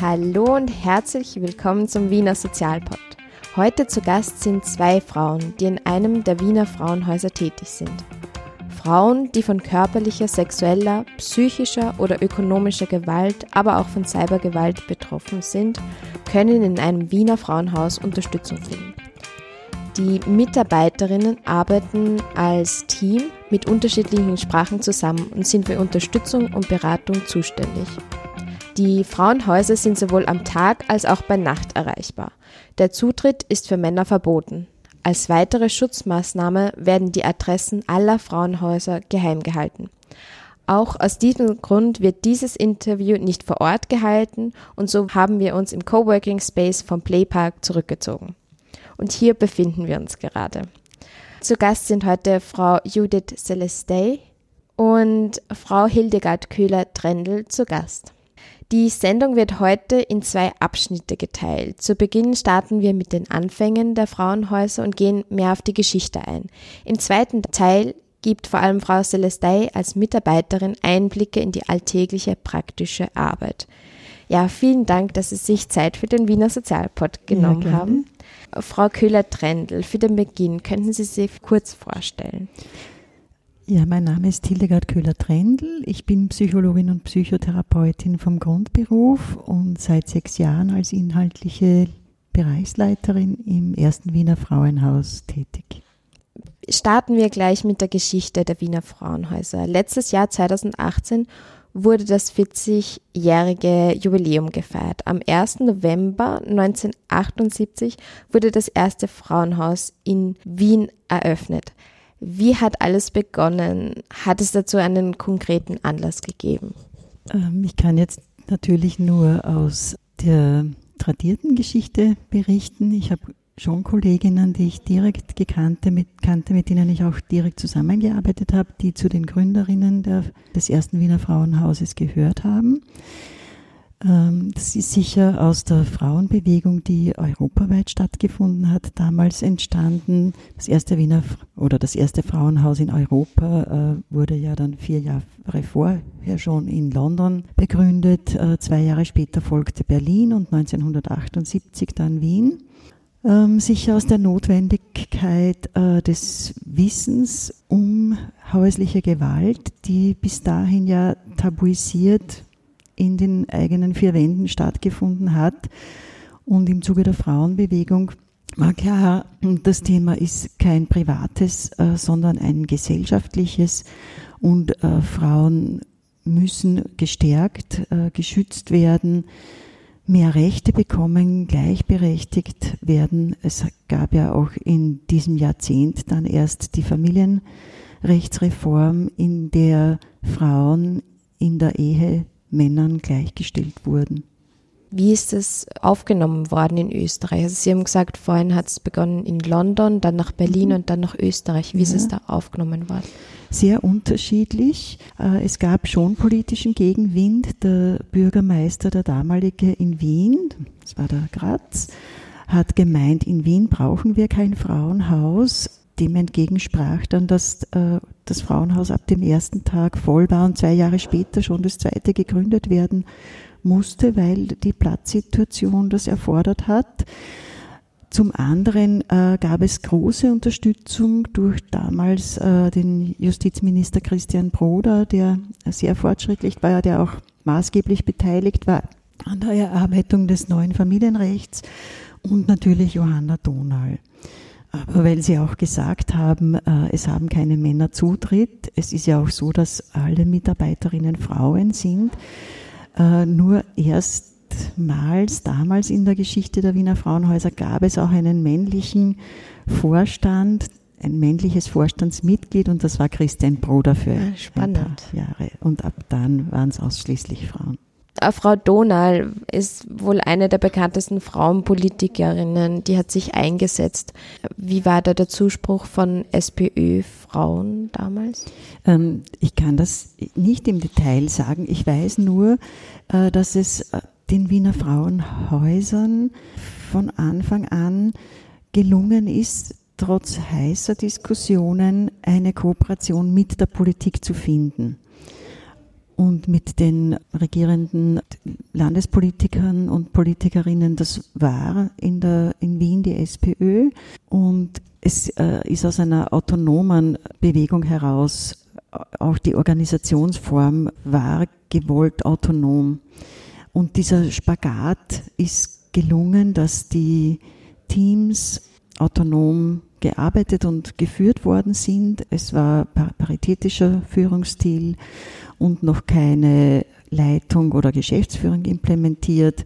Hallo und herzlich willkommen zum Wiener Sozialpod. Heute zu Gast sind zwei Frauen, die in einem der Wiener Frauenhäuser tätig sind. Frauen, die von körperlicher, sexueller, psychischer oder ökonomischer Gewalt, aber auch von Cybergewalt betroffen sind, können in einem Wiener Frauenhaus Unterstützung finden. Die Mitarbeiterinnen arbeiten als Team mit unterschiedlichen Sprachen zusammen und sind für Unterstützung und Beratung zuständig. Die Frauenhäuser sind sowohl am Tag als auch bei Nacht erreichbar. Der Zutritt ist für Männer verboten. Als weitere Schutzmaßnahme werden die Adressen aller Frauenhäuser geheim gehalten. Auch aus diesem Grund wird dieses Interview nicht vor Ort gehalten und so haben wir uns im Coworking Space vom Playpark zurückgezogen. Und hier befinden wir uns gerade. Zu Gast sind heute Frau Judith Celestay und Frau Hildegard Köhler-Trendl zu Gast. Die Sendung wird heute in zwei Abschnitte geteilt. Zu Beginn starten wir mit den Anfängen der Frauenhäuser und gehen mehr auf die Geschichte ein. Im zweiten Teil gibt vor allem Frau Celestei als Mitarbeiterin Einblicke in die alltägliche praktische Arbeit. Ja, vielen Dank, dass Sie sich Zeit für den Wiener Sozialpod genommen ja, haben. Frau Köhler-Trendl, für den Beginn könnten Sie sich kurz vorstellen. Ja, mein Name ist Hildegard Köhler-Trendl. Ich bin Psychologin und Psychotherapeutin vom Grundberuf und seit sechs Jahren als inhaltliche Bereichsleiterin im ersten Wiener Frauenhaus tätig. Starten wir gleich mit der Geschichte der Wiener Frauenhäuser. Letztes Jahr 2018 wurde das 40-jährige Jubiläum gefeiert. Am 1. November 1978 wurde das erste Frauenhaus in Wien eröffnet. Wie hat alles begonnen? Hat es dazu einen konkreten Anlass gegeben? Ähm, ich kann jetzt natürlich nur aus der tradierten Geschichte berichten. Ich habe schon Kolleginnen, die ich direkt gekannte, mit, kannte, mit denen ich auch direkt zusammengearbeitet habe, die zu den Gründerinnen der, des ersten Wiener Frauenhauses gehört haben. Ähm, das ist sicher aus der Frauenbewegung, die europaweit stattgefunden hat, damals entstanden. Das erste Wiener oder das erste Frauenhaus in Europa äh, wurde ja dann vier Jahre vorher schon in London begründet. Äh, zwei Jahre später folgte Berlin und 1978 dann Wien. Ähm, sicher aus der Notwendigkeit äh, des Wissens um häusliche Gewalt, die bis dahin ja tabuisiert in den eigenen vier Wänden stattgefunden hat. Und im Zuge der Frauenbewegung war klar, das Thema ist kein privates, äh, sondern ein gesellschaftliches. Und äh, Frauen müssen gestärkt, äh, geschützt werden, mehr Rechte bekommen, gleichberechtigt werden. Es gab ja auch in diesem Jahrzehnt dann erst die Familienrechtsreform, in der Frauen in der Ehe Männern gleichgestellt wurden. Wie ist es aufgenommen worden in Österreich? Also Sie haben gesagt, vorhin hat es begonnen in London, dann nach Berlin mhm. und dann nach Österreich. Wie ja. ist es da aufgenommen worden? Sehr unterschiedlich. Äh, es gab schon politischen Gegenwind. Der Bürgermeister, der damalige in Wien, das war der Graz, hat gemeint, in Wien brauchen wir kein Frauenhaus dem entgegensprach dann, dass äh, das Frauenhaus ab dem ersten Tag voll war und zwei Jahre später schon das zweite gegründet werden musste, weil die Platzsituation das erfordert hat. Zum anderen äh, gab es große Unterstützung durch damals äh, den Justizminister Christian Broder, der sehr fortschrittlich war, der auch maßgeblich beteiligt war an der Erarbeitung des neuen Familienrechts und natürlich Johanna Donal. Aber weil Sie auch gesagt haben, äh, es haben keine Männer Zutritt, es ist ja auch so, dass alle Mitarbeiterinnen Frauen sind. Äh, nur erstmals damals in der Geschichte der Wiener Frauenhäuser gab es auch einen männlichen Vorstand, ein männliches Vorstandsmitglied und das war Christian Broder für ah, Spannend. ein paar Jahre. Und ab dann waren es ausschließlich Frauen. Äh, Frau Donal ist wohl eine der bekanntesten Frauenpolitikerinnen, die hat sich eingesetzt. Wie war da der Zuspruch von SPÖ-Frauen damals? Ähm, ich kann das nicht im Detail sagen. Ich weiß nur, äh, dass es äh, den Wiener Frauenhäusern von Anfang an gelungen ist, trotz heißer Diskussionen eine Kooperation mit der Politik zu finden und mit den regierenden Landespolitikern und Politikerinnen. Das war in, der, in Wien die SPÖ und es äh, ist aus einer autonomen Bewegung heraus, auch die Organisationsform war gewollt autonom. Und dieser Spagat ist gelungen, dass die Teams autonom gearbeitet und geführt worden sind. Es war paritätischer Führungsstil und noch keine Leitung oder Geschäftsführung implementiert.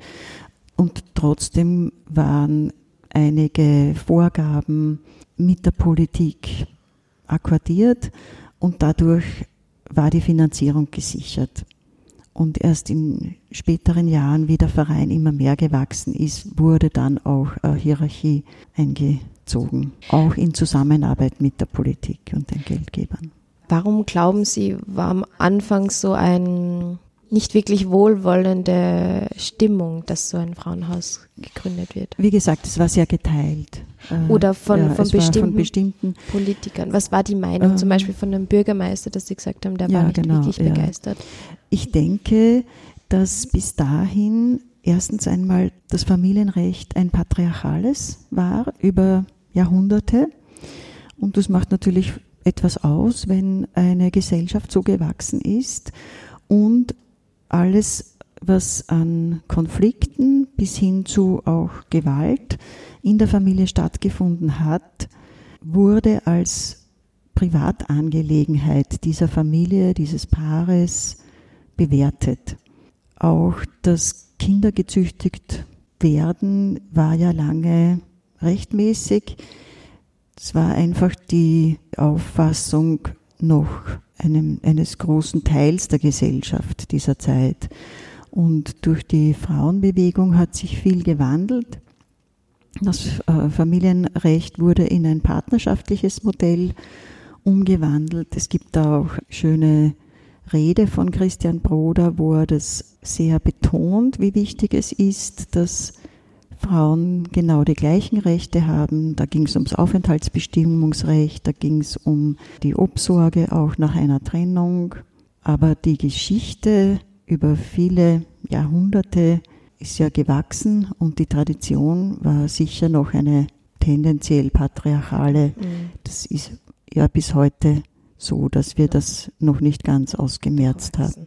Und trotzdem waren einige Vorgaben mit der Politik akkordiert und dadurch war die Finanzierung gesichert. Und erst in späteren Jahren, wie der Verein immer mehr gewachsen ist, wurde dann auch eine Hierarchie eingezogen, auch in Zusammenarbeit mit der Politik und den Geldgebern. Warum glauben Sie, war am Anfang so ein nicht wirklich wohlwollende Stimmung, dass so ein Frauenhaus gegründet wird. Wie gesagt, es war sehr geteilt. Äh, Oder von, ja, von, bestimmten, von, bestimmten, Politikern. Was war die Meinung ähm, zum Beispiel von dem Bürgermeister, dass Sie gesagt haben, der ja, war nicht genau, wirklich begeistert? Ich denke, dass bis dahin erstens einmal das Familienrecht ein patriarchales war über Jahrhunderte. Und das macht natürlich etwas aus, wenn eine Gesellschaft so gewachsen ist und alles, was an Konflikten bis hin zu auch Gewalt in der Familie stattgefunden hat, wurde als Privatangelegenheit dieser Familie, dieses Paares bewertet. Auch das Kinder gezüchtigt werden war ja lange rechtmäßig. Es war einfach die Auffassung noch einem, eines großen Teils der Gesellschaft dieser Zeit. Und durch die Frauenbewegung hat sich viel gewandelt. Das äh, Familienrecht wurde in ein partnerschaftliches Modell umgewandelt. Es gibt da auch schöne Rede von Christian Broder, wo er das sehr betont, wie wichtig es ist, dass Frauen genau die gleichen Rechte haben. Da ging es ums Aufenthaltsbestimmungsrecht, da ging es um die Obsorge auch nach einer Trennung. Aber die Geschichte über viele Jahrhunderte ist ja gewachsen und die Tradition war sicher noch eine tendenziell patriarchale. Mhm. Das ist ja bis heute so, dass wir das noch nicht ganz ausgemerzt haben.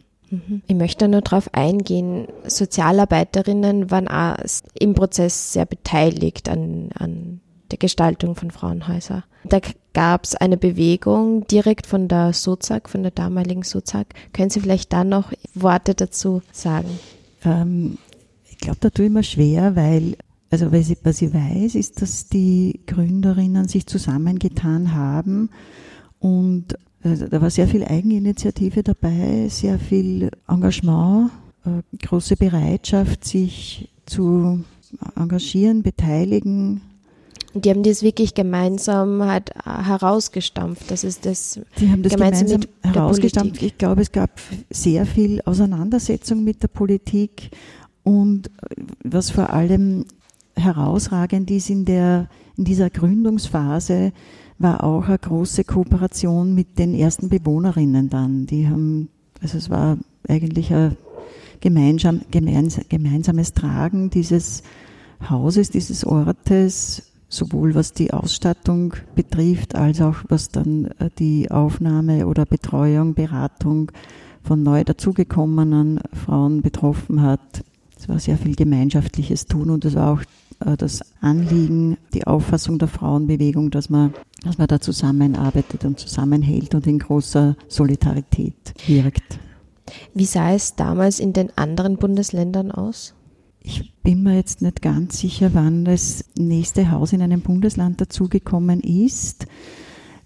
Ich möchte nur darauf eingehen, Sozialarbeiterinnen waren auch im Prozess sehr beteiligt an, an der Gestaltung von Frauenhäusern. Da gab es eine Bewegung direkt von der Sozag, von der damaligen Sozag. Können Sie vielleicht da noch Worte dazu sagen? Ähm, ich glaube, da tue ich mir schwer, weil, also was ich, was ich weiß, ist, dass die Gründerinnen sich zusammengetan haben und da war sehr viel Eigeninitiative dabei, sehr viel Engagement, äh, große Bereitschaft, sich zu engagieren, beteiligen. Die haben das wirklich gemeinsam halt herausgestampft. Das ist das. Die haben das gemeinsam, gemeinsam herausgestampft. Ich glaube, es gab sehr viel Auseinandersetzung mit der Politik und was vor allem herausragend ist in der, in dieser Gründungsphase, war auch eine große Kooperation mit den ersten Bewohnerinnen dann. Die haben, also es war eigentlich ein gemeinsam, gemeinsames Tragen dieses Hauses, dieses Ortes, sowohl was die Ausstattung betrifft, als auch was dann äh, die Aufnahme oder Betreuung, Beratung von neu dazugekommenen Frauen betroffen hat. Es war sehr viel gemeinschaftliches Tun und es war auch äh, das Anliegen, die Auffassung der Frauenbewegung, dass man, dass man da zusammenarbeitet und zusammenhält und in großer Solidarität wirkt. Wie sah es damals in den anderen Bundesländern aus? Ich bin mir jetzt nicht ganz sicher, wann das nächste Haus in einem Bundesland dazugekommen ist.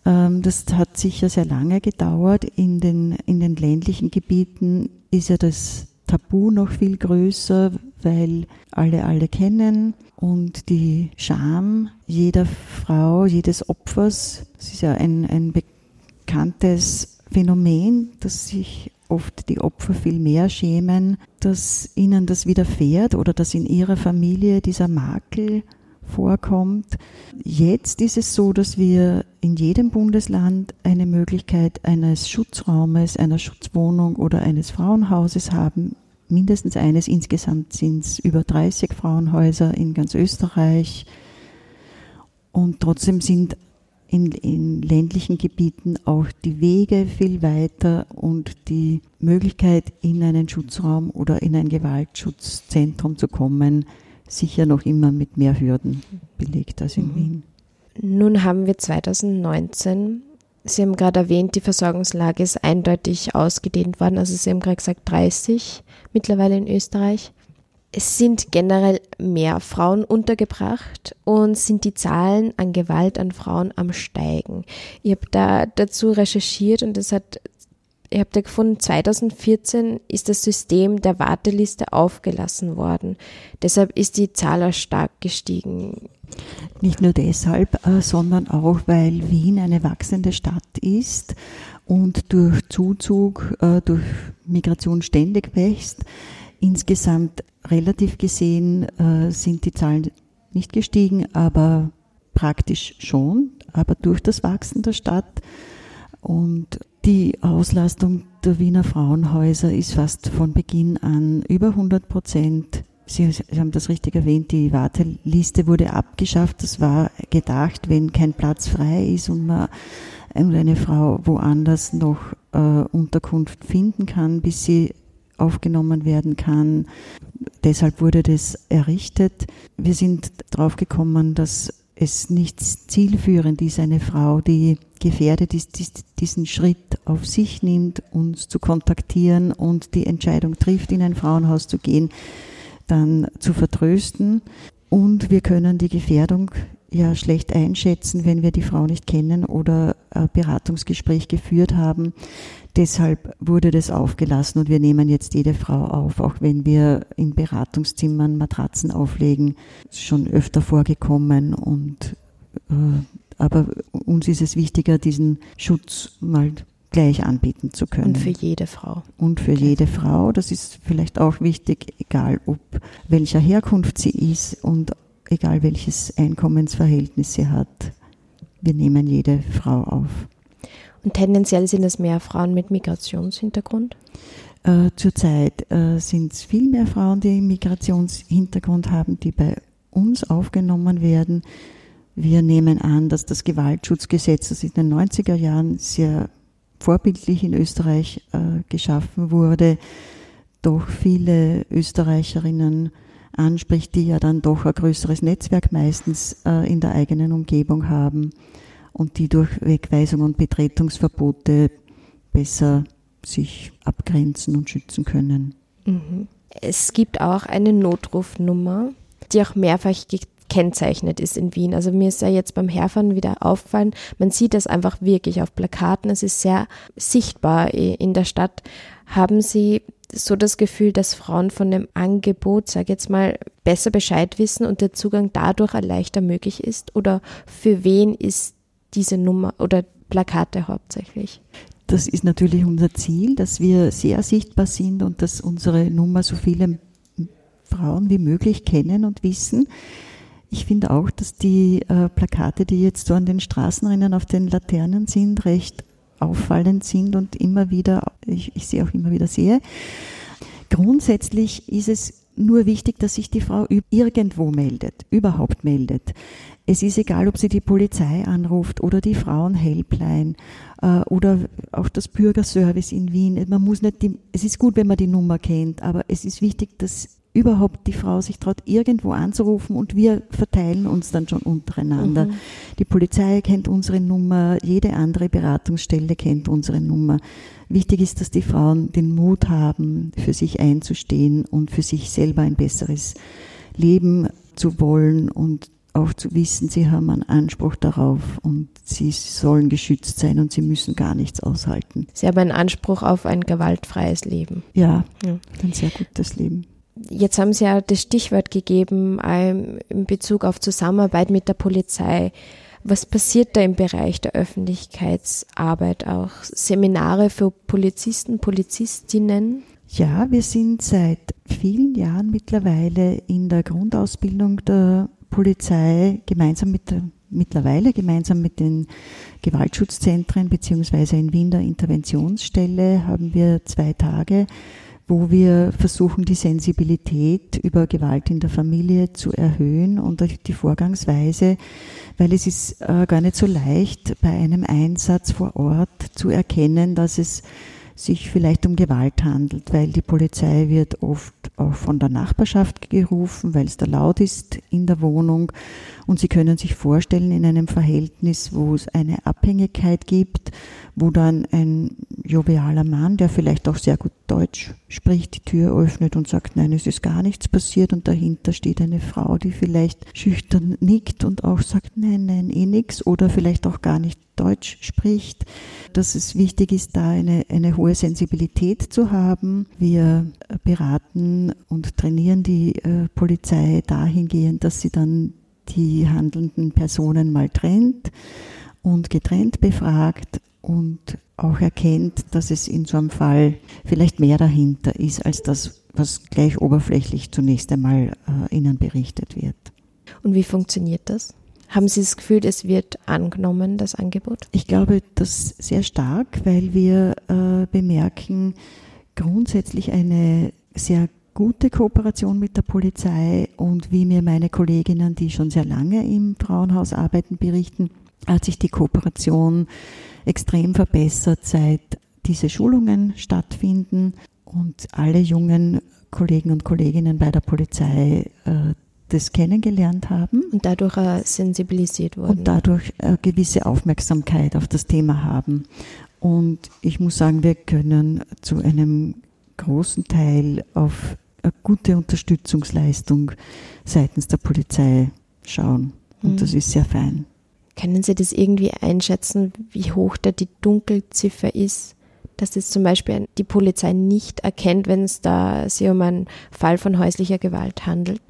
Ähm, das hat sicher sehr lange gedauert. In den, in den ländlichen Gebieten ist ja das Tabu noch viel größer, weil alle alle kennen. Und die Scham jeder Frau, jedes Opfers, das ist ja ein, ein bekanntes Phänomen, dass sich oft die Opfer viel mehr schämen, dass ihnen das widerfährt oder dass in ihrer Familie dieser Makel vorkommt. Jetzt ist es so, dass wir in jedem Bundesland eine Möglichkeit eines Schutzraumes, einer Schutzwohnung oder eines Frauenhauses haben. Mindestens eines. Insgesamt sind es über 30 Frauenhäuser in ganz Österreich. Und trotzdem sind in, in, ländlichen Gebieten auch die Wege viel weiter und die Möglichkeit, in einen Schutzraum oder in ein Gewaltschutzzentrum zu kommen, sicher noch immer mit mehr Hürden belegt als in mhm. Wien. Nun haben wir 2019, Sie haben gerade erwähnt, die Versorgungslage ist eindeutig ausgedehnt worden. Also Sie haben gerade gesagt 30 mittlerweile in Österreich. Es sind generell mehr Frauen untergebracht und sind die Zahlen an Gewalt an Frauen am Steigen. Ich habe da dazu recherchiert und es hat ich habe da gefunden, 2014 ist das System der Warteliste aufgelassen worden. Deshalb ist die Zahl stark gestiegen. Nicht nur deshalb, äh, sondern auch, weil Wien eine wachsende Stadt ist und durch Zuzug, äh, durch Migration ständig wächst. Insgesamt relativ gesehen äh, sind die Zahlen nicht gestiegen, aber praktisch schon, aber durch das Wachsen der Stadt. Und die Auslastung der Wiener Frauenhäuser ist fast von Beginn an über 100 Prozent. Sie, haben das richtig erwähnt, die Warteliste wurde abgeschafft. Das war gedacht, wenn kein Platz frei ist und man eine Frau woanders noch äh, Unterkunft finden kann, bis sie aufgenommen werden kann. Deshalb wurde das errichtet. Wir sind drauf gekommen, dass es nicht zielführend ist, eine Frau, die gefährdet ist, diesen Schritt auf sich nimmt, uns zu kontaktieren und die Entscheidung trifft, in ein Frauenhaus zu gehen, dann zu vertrösten. Und wir können die Gefährdung ja schlecht einschätzen, wenn wir die Frau nicht kennen oder ein Beratungsgespräch geführt haben. Deshalb wurde das aufgelassen und wir nehmen jetzt jede Frau auf, auch wenn wir in Beratungszimmern Matratzen auflegen. Das ist schon öfter vorgekommen und äh, aber uns ist es wichtiger, diesen Schutz mal gleich anbieten zu können. Und für jede Frau. Und für jede Frau. Das ist vielleicht auch wichtig, egal ob welcher Herkunft sie ist und egal welches Einkommensverhältnis sie hat. Wir nehmen jede Frau auf. Und tendenziell sind es mehr Frauen mit Migrationshintergrund? Äh, zurzeit äh, sind es viel mehr Frauen, die Migrationshintergrund haben, die bei uns aufgenommen werden. Wir nehmen an, dass das Gewaltschutzgesetz, das in den 90er Jahren sehr vorbildlich in Österreich äh, geschaffen wurde, doch viele Österreicherinnen anspricht, die ja dann doch ein größeres Netzwerk meistens äh, in der eigenen Umgebung haben und die durch Wegweisung und Betretungsverbote besser sich abgrenzen und schützen können. Mhm. Es gibt auch eine Notrufnummer, die auch mehrfach gekennzeichnet ist in Wien. Also mir ist ja jetzt beim Herfahren wieder aufgefallen, man sieht das einfach wirklich auf Plakaten, es ist sehr sichtbar in der Stadt. Haben Sie so das Gefühl, dass Frauen von dem Angebot, sage jetzt mal, besser Bescheid wissen und der Zugang dadurch leichter möglich ist? Oder für wen ist diese Nummer oder Plakate hauptsächlich? Das ist natürlich unser Ziel, dass wir sehr sichtbar sind und dass unsere Nummer so viele Frauen wie möglich kennen und wissen. Ich finde auch, dass die äh, Plakate, die jetzt so an den Straßenrennen auf den Laternen sind, recht auffallend sind und immer wieder, ich, ich sehe auch immer wieder sehe. Grundsätzlich ist es nur wichtig, dass sich die Frau irgendwo meldet, überhaupt meldet. Es ist egal, ob sie die Polizei anruft oder die Frauenhelpline äh, oder auch das Bürgerservice in Wien. Man muss nicht die, es ist gut, wenn man die Nummer kennt, aber es ist wichtig, dass überhaupt die Frau sich traut, irgendwo anzurufen und wir verteilen uns dann schon untereinander. Mhm. Die Polizei kennt unsere Nummer, jede andere Beratungsstelle kennt unsere Nummer. Wichtig ist, dass die Frauen den Mut haben, für sich einzustehen und für sich selber ein besseres Leben zu wollen und auch zu wissen, sie haben einen Anspruch darauf und sie sollen geschützt sein und sie müssen gar nichts aushalten. Sie haben einen Anspruch auf ein gewaltfreies Leben. Ja, ja. ein sehr gutes Leben. Jetzt haben Sie ja das Stichwort gegeben ähm, in Bezug auf Zusammenarbeit mit der Polizei. Was passiert da im Bereich der Öffentlichkeitsarbeit auch? Seminare für Polizisten, Polizistinnen? Ja, wir sind seit vielen Jahren mittlerweile in der Grundausbildung der Polizei gemeinsam mit der mittlerweile gemeinsam mit den Gewaltschutzzentren beziehungsweise in Wien der Interventionsstelle haben wir zwei Tage, wo wir versuchen, die Sensibilität über Gewalt in der Familie zu erhöhen und die Vorgangsweise, weil es ist äh, gar nicht so leicht, bei einem Einsatz vor Ort zu erkennen, dass es sich vielleicht um Gewalt handelt, weil die Polizei wird oft auch von der Nachbarschaft gerufen, weil es da laut ist in der Wohnung. Und Sie können sich vorstellen, in einem Verhältnis, wo es eine Abhängigkeit gibt, wo dann ein jovialer Mann, der vielleicht auch sehr gut Deutsch spricht, die Tür öffnet und sagt, nein, es ist gar nichts passiert. Und dahinter steht eine Frau, die vielleicht schüchtern nickt und auch sagt, nein, nein, eh nix. Oder vielleicht auch gar nicht Deutsch spricht, dass es wichtig ist, da eine, eine hohe Sensibilität zu haben. Wir beraten und trainieren die äh, Polizei dahingehend, dass sie dann die handelnden Personen mal trennt und getrennt befragt und auch erkennt, dass es in so einem Fall vielleicht mehr dahinter ist, als das, was gleich oberflächlich zunächst einmal äh, Ihnen berichtet wird. Und wie funktioniert das? Haben Sie das Gefühl, es wird angenommen, das Angebot? Ich glaube, das sehr stark, weil wir äh, bemerken grundsätzlich eine sehr gute Kooperation mit der Polizei und wie mir meine Kolleginnen, die schon sehr lange im Frauenhaus arbeiten, berichten, hat sich die Kooperation extrem verbessert, seit diese Schulungen stattfinden und alle jungen Kollegen und Kolleginnen bei der Polizei äh, das kennengelernt haben. Und dadurch äh, sensibilisiert wurden. Und dadurch eine gewisse Aufmerksamkeit auf das Thema haben. Und ich muss sagen, wir können zu einem großen Teil auf eine gute Unterstützungsleistung seitens der Polizei schauen. Und mhm. das ist sehr fein. Können Sie das irgendwie einschätzen, wie hoch da die Dunkelziffer ist? Dass es zum Beispiel die Polizei nicht erkennt, wenn es da sich um einen Fall von häuslicher Gewalt handelt?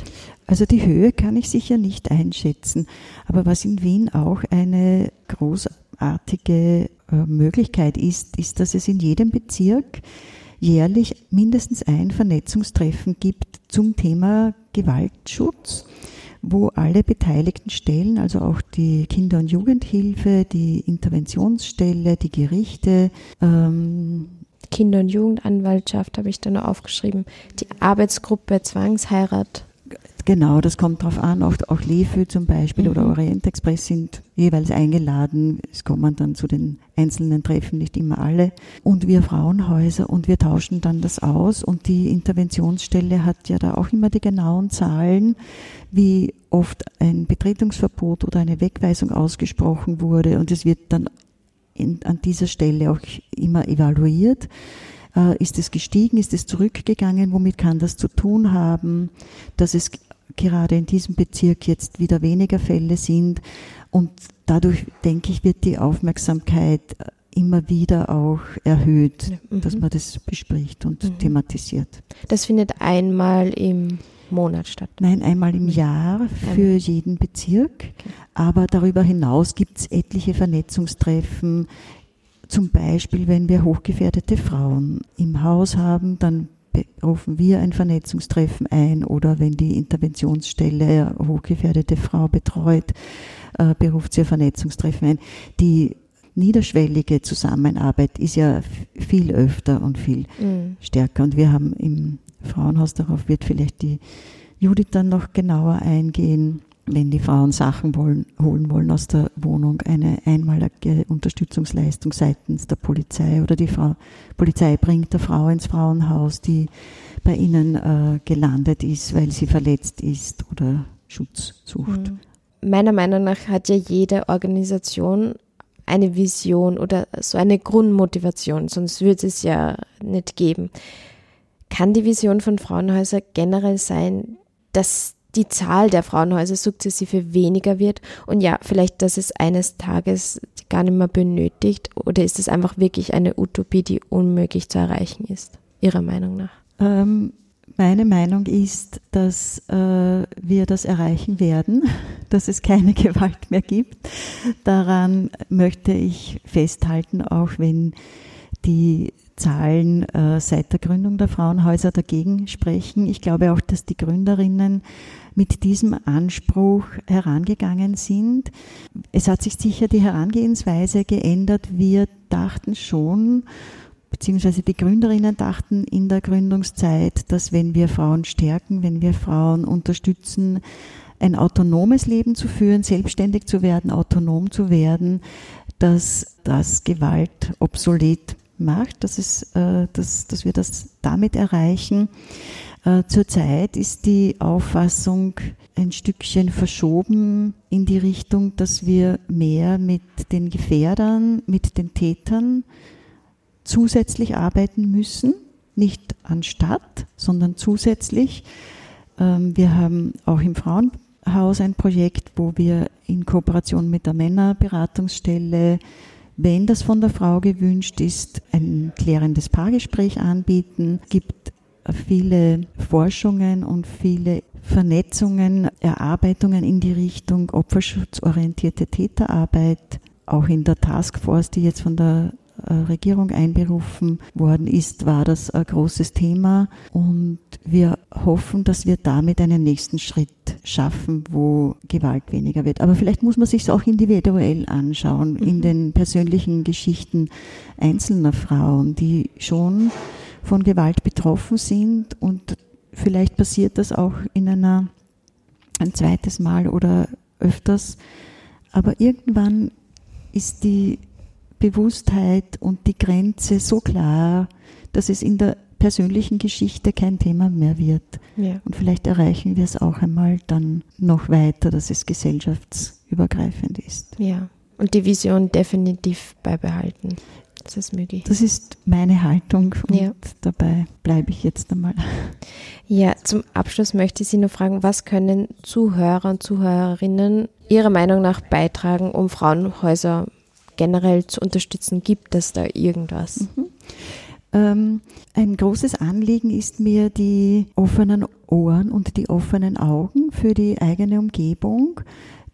Also die Höhe kann ich sicher nicht einschätzen. Aber was in Wien auch eine großartige äh, Möglichkeit ist, ist, dass es in jedem Bezirk jährlich mindestens ein Vernetzungstreffen gibt zum Thema Gewaltschutz wo alle beteiligten Stellen, also auch die Kinder- und Jugendhilfe, die Interventionsstelle, die Gerichte, ähm, Kinder- und Jugendanwaltschaft habe ich da noch aufgeschrieben, die Arbeitsgruppe Zwangsheirat Genau, das kommt darauf an. Auch, auch Lefü zum Beispiel mhm. oder Orient Express sind jeweils eingeladen. Es kommen dann zu den einzelnen Treffen nicht immer alle. Und wir Frauenhäuser und wir tauschen dann das aus. Und die Interventionsstelle hat ja da auch immer die genauen Zahlen, wie oft ein Betretungsverbot oder eine Wegweisung ausgesprochen wurde. Und es wird dann in, an dieser Stelle auch immer evaluiert. Äh, ist es gestiegen? Ist es zurückgegangen? Womit kann das zu tun haben? Dass es gerade in diesem Bezirk jetzt wieder weniger Fälle sind. Und dadurch, denke ich, wird die Aufmerksamkeit immer wieder auch erhöht, mhm. dass man das bespricht und mhm. thematisiert. Das findet einmal im Monat statt? Nein, einmal im Jahr für einmal. jeden Bezirk. Okay. Aber darüber hinaus gibt es etliche Vernetzungstreffen. Zum Beispiel, wenn wir hochgefährdete Frauen im Haus haben, dann rufen wir ein Vernetzungstreffen ein oder wenn die Interventionsstelle eine hochgefährdete Frau betreut, äh, beruft sie ein Vernetzungstreffen ein. Die niederschwellige Zusammenarbeit ist ja viel öfter und viel mhm. stärker. Und wir haben im Frauenhaus, darauf wird vielleicht die Judith dann noch genauer eingehen, wenn die Frauen Sachen wollen, holen wollen aus der Wohnung, eine einmalige Unterstützungsleistung seitens der Polizei oder die Frau, Polizei bringt der Frau ins Frauenhaus, die bei ihnen äh, gelandet ist, weil sie verletzt ist oder Schutz sucht. Mhm. Meiner Meinung nach hat ja jede Organisation eine Vision oder so eine Grundmotivation, sonst würde es ja nicht geben. Kann die Vision von Frauenhäusern generell sein, dass die Zahl der Frauenhäuser sukzessive weniger wird und ja, vielleicht, dass es eines Tages gar nicht mehr benötigt oder ist es einfach wirklich eine Utopie, die unmöglich zu erreichen ist, Ihrer Meinung nach? Ähm, meine Meinung ist, dass äh, wir das erreichen werden, dass es keine Gewalt mehr gibt. Daran möchte ich festhalten, auch wenn die Zahlen äh, seit der Gründung der Frauenhäuser dagegen sprechen. Ich glaube auch, dass die Gründerinnen mit diesem Anspruch herangegangen sind. Es hat sich sicher die Herangehensweise geändert. Wir dachten schon, beziehungsweise die Gründerinnen dachten in der Gründungszeit, dass wenn wir Frauen stärken, wenn wir Frauen unterstützen, ein autonomes Leben zu führen, selbstständig zu werden, autonom zu werden, dass das Gewalt obsolet macht, dass, es, äh, dass, dass wir das damit erreichen. Äh, zurzeit ist die Auffassung ein Stückchen verschoben in die Richtung, dass wir mehr mit den Gefährdern, mit den Tätern zusätzlich arbeiten müssen, nicht anstatt, sondern zusätzlich. Ähm, wir haben auch im Frauenhaus ein Projekt, wo wir in Kooperation mit der Männerberatungsstelle wenn das von der Frau gewünscht ist, ein klärendes Paargespräch anbieten. Gibt viele Forschungen und viele Vernetzungen, Erarbeitungen in die Richtung opferschutzorientierte Täterarbeit, auch in der Taskforce, die jetzt von der Regierung einberufen worden ist, war das ein großes Thema und wir hoffen, dass wir damit einen nächsten Schritt schaffen, wo Gewalt weniger wird. Aber vielleicht muss man sich es auch individuell anschauen, mhm. in den persönlichen Geschichten einzelner Frauen, die schon von Gewalt betroffen sind und vielleicht passiert das auch in einer ein zweites Mal oder öfters, aber irgendwann ist die Bewusstheit und die Grenze so klar, dass es in der persönlichen Geschichte kein Thema mehr wird. Ja. Und vielleicht erreichen wir es auch einmal dann noch weiter, dass es gesellschaftsübergreifend ist. Ja, und die Vision definitiv beibehalten. Das ist möglich. Das ist meine Haltung und ja. dabei bleibe ich jetzt einmal. Ja, zum Abschluss möchte ich Sie nur fragen, was können Zuhörer und Zuhörerinnen Ihrer Meinung nach beitragen, um Frauenhäuser generell zu unterstützen? Gibt es da irgendwas? Mhm. Ähm, ein großes Anliegen ist mir die offenen Ohren und die offenen Augen für die eigene Umgebung,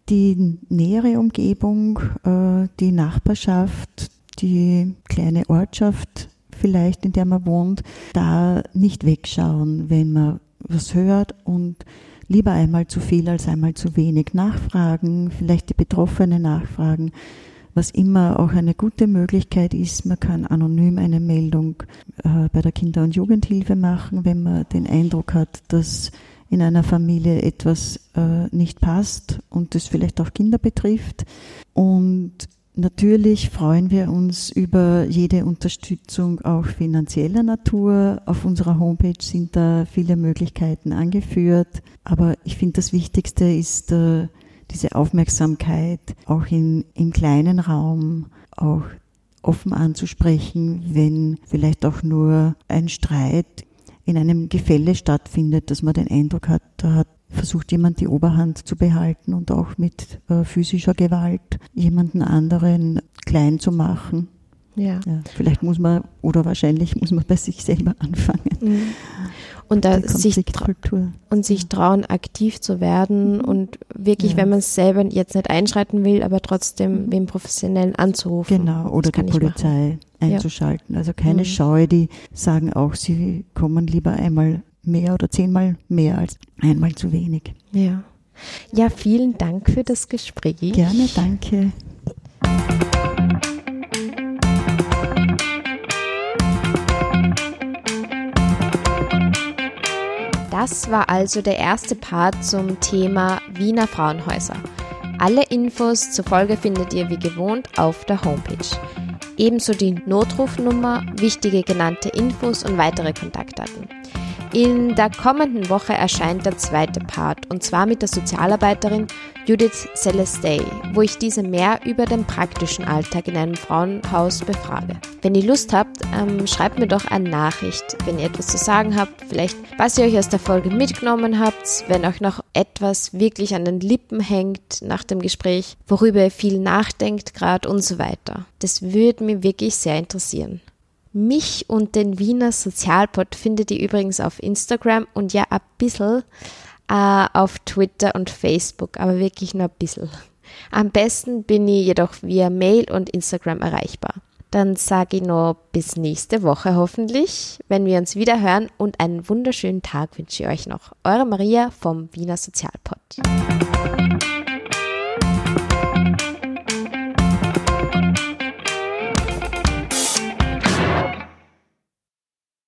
die nähere Umgebung, äh, die Nachbarschaft, die kleine Ortschaft vielleicht, in der man wohnt, da nicht wegschauen, wenn man was hört und lieber einmal zu viel als einmal zu wenig nachfragen, vielleicht die Betroffenen nachfragen was immer auch eine gute Möglichkeit ist. Man kann anonym eine Meldung äh, bei der Kinder- und Jugendhilfe machen, wenn man den Eindruck hat, dass in einer Familie etwas äh, nicht passt und das vielleicht auch Kinder betrifft. Und Natürlich freuen wir uns über jede Unterstützung auch finanzieller Natur. Auf unserer Homepage sind da viele Möglichkeiten angeführt. Aber ich finde, das Wichtigste ist äh, diese Aufmerksamkeit auch in, im kleinen Raum auch offen anzusprechen, wenn vielleicht auch nur ein Streit in einem Gefälle stattfindet, dass man den Eindruck hat, da hat versucht jemand die Oberhand zu behalten und auch mit äh, physischer Gewalt jemanden anderen klein zu machen. Ja. ja. Vielleicht muss man oder wahrscheinlich muss man bei sich selber anfangen. Mhm und da sich, und sich trauen, aktiv zu werden mhm. und wirklich, ja. wenn man es selber jetzt nicht einschreiten will, aber trotzdem mhm. wem Professionellen anzurufen. Genau, oder die Polizei einzuschalten. Ja. Also keine mhm. Scheu, die sagen auch, sie kommen lieber einmal mehr oder zehnmal mehr als einmal zu wenig. Ja. Ja, vielen Dank für das Gespräch. Gerne, danke. Das war also der erste Part zum Thema Wiener Frauenhäuser. Alle Infos zur Folge findet ihr wie gewohnt auf der Homepage. Ebenso die Notrufnummer, wichtige genannte Infos und weitere Kontaktdaten. In der kommenden Woche erscheint der zweite Part und zwar mit der Sozialarbeiterin Judith Celestay, wo ich diese mehr über den praktischen Alltag in einem Frauenhaus befrage. Wenn ihr Lust habt, ähm, schreibt mir doch eine Nachricht, wenn ihr etwas zu sagen habt, vielleicht was ihr euch aus der Folge mitgenommen habt, wenn euch noch etwas wirklich an den Lippen hängt nach dem Gespräch, worüber ihr viel nachdenkt gerade und so weiter. Das würde mich wirklich sehr interessieren. Mich und den Wiener Sozialpod findet ihr übrigens auf Instagram und ja ein bisschen äh, auf Twitter und Facebook, aber wirklich nur ein bisschen. Am besten bin ich jedoch via Mail und Instagram erreichbar. Dann sage ich noch bis nächste Woche hoffentlich, wenn wir uns wieder hören und einen wunderschönen Tag wünsche ich euch noch. Eure Maria vom Wiener Sozialpod.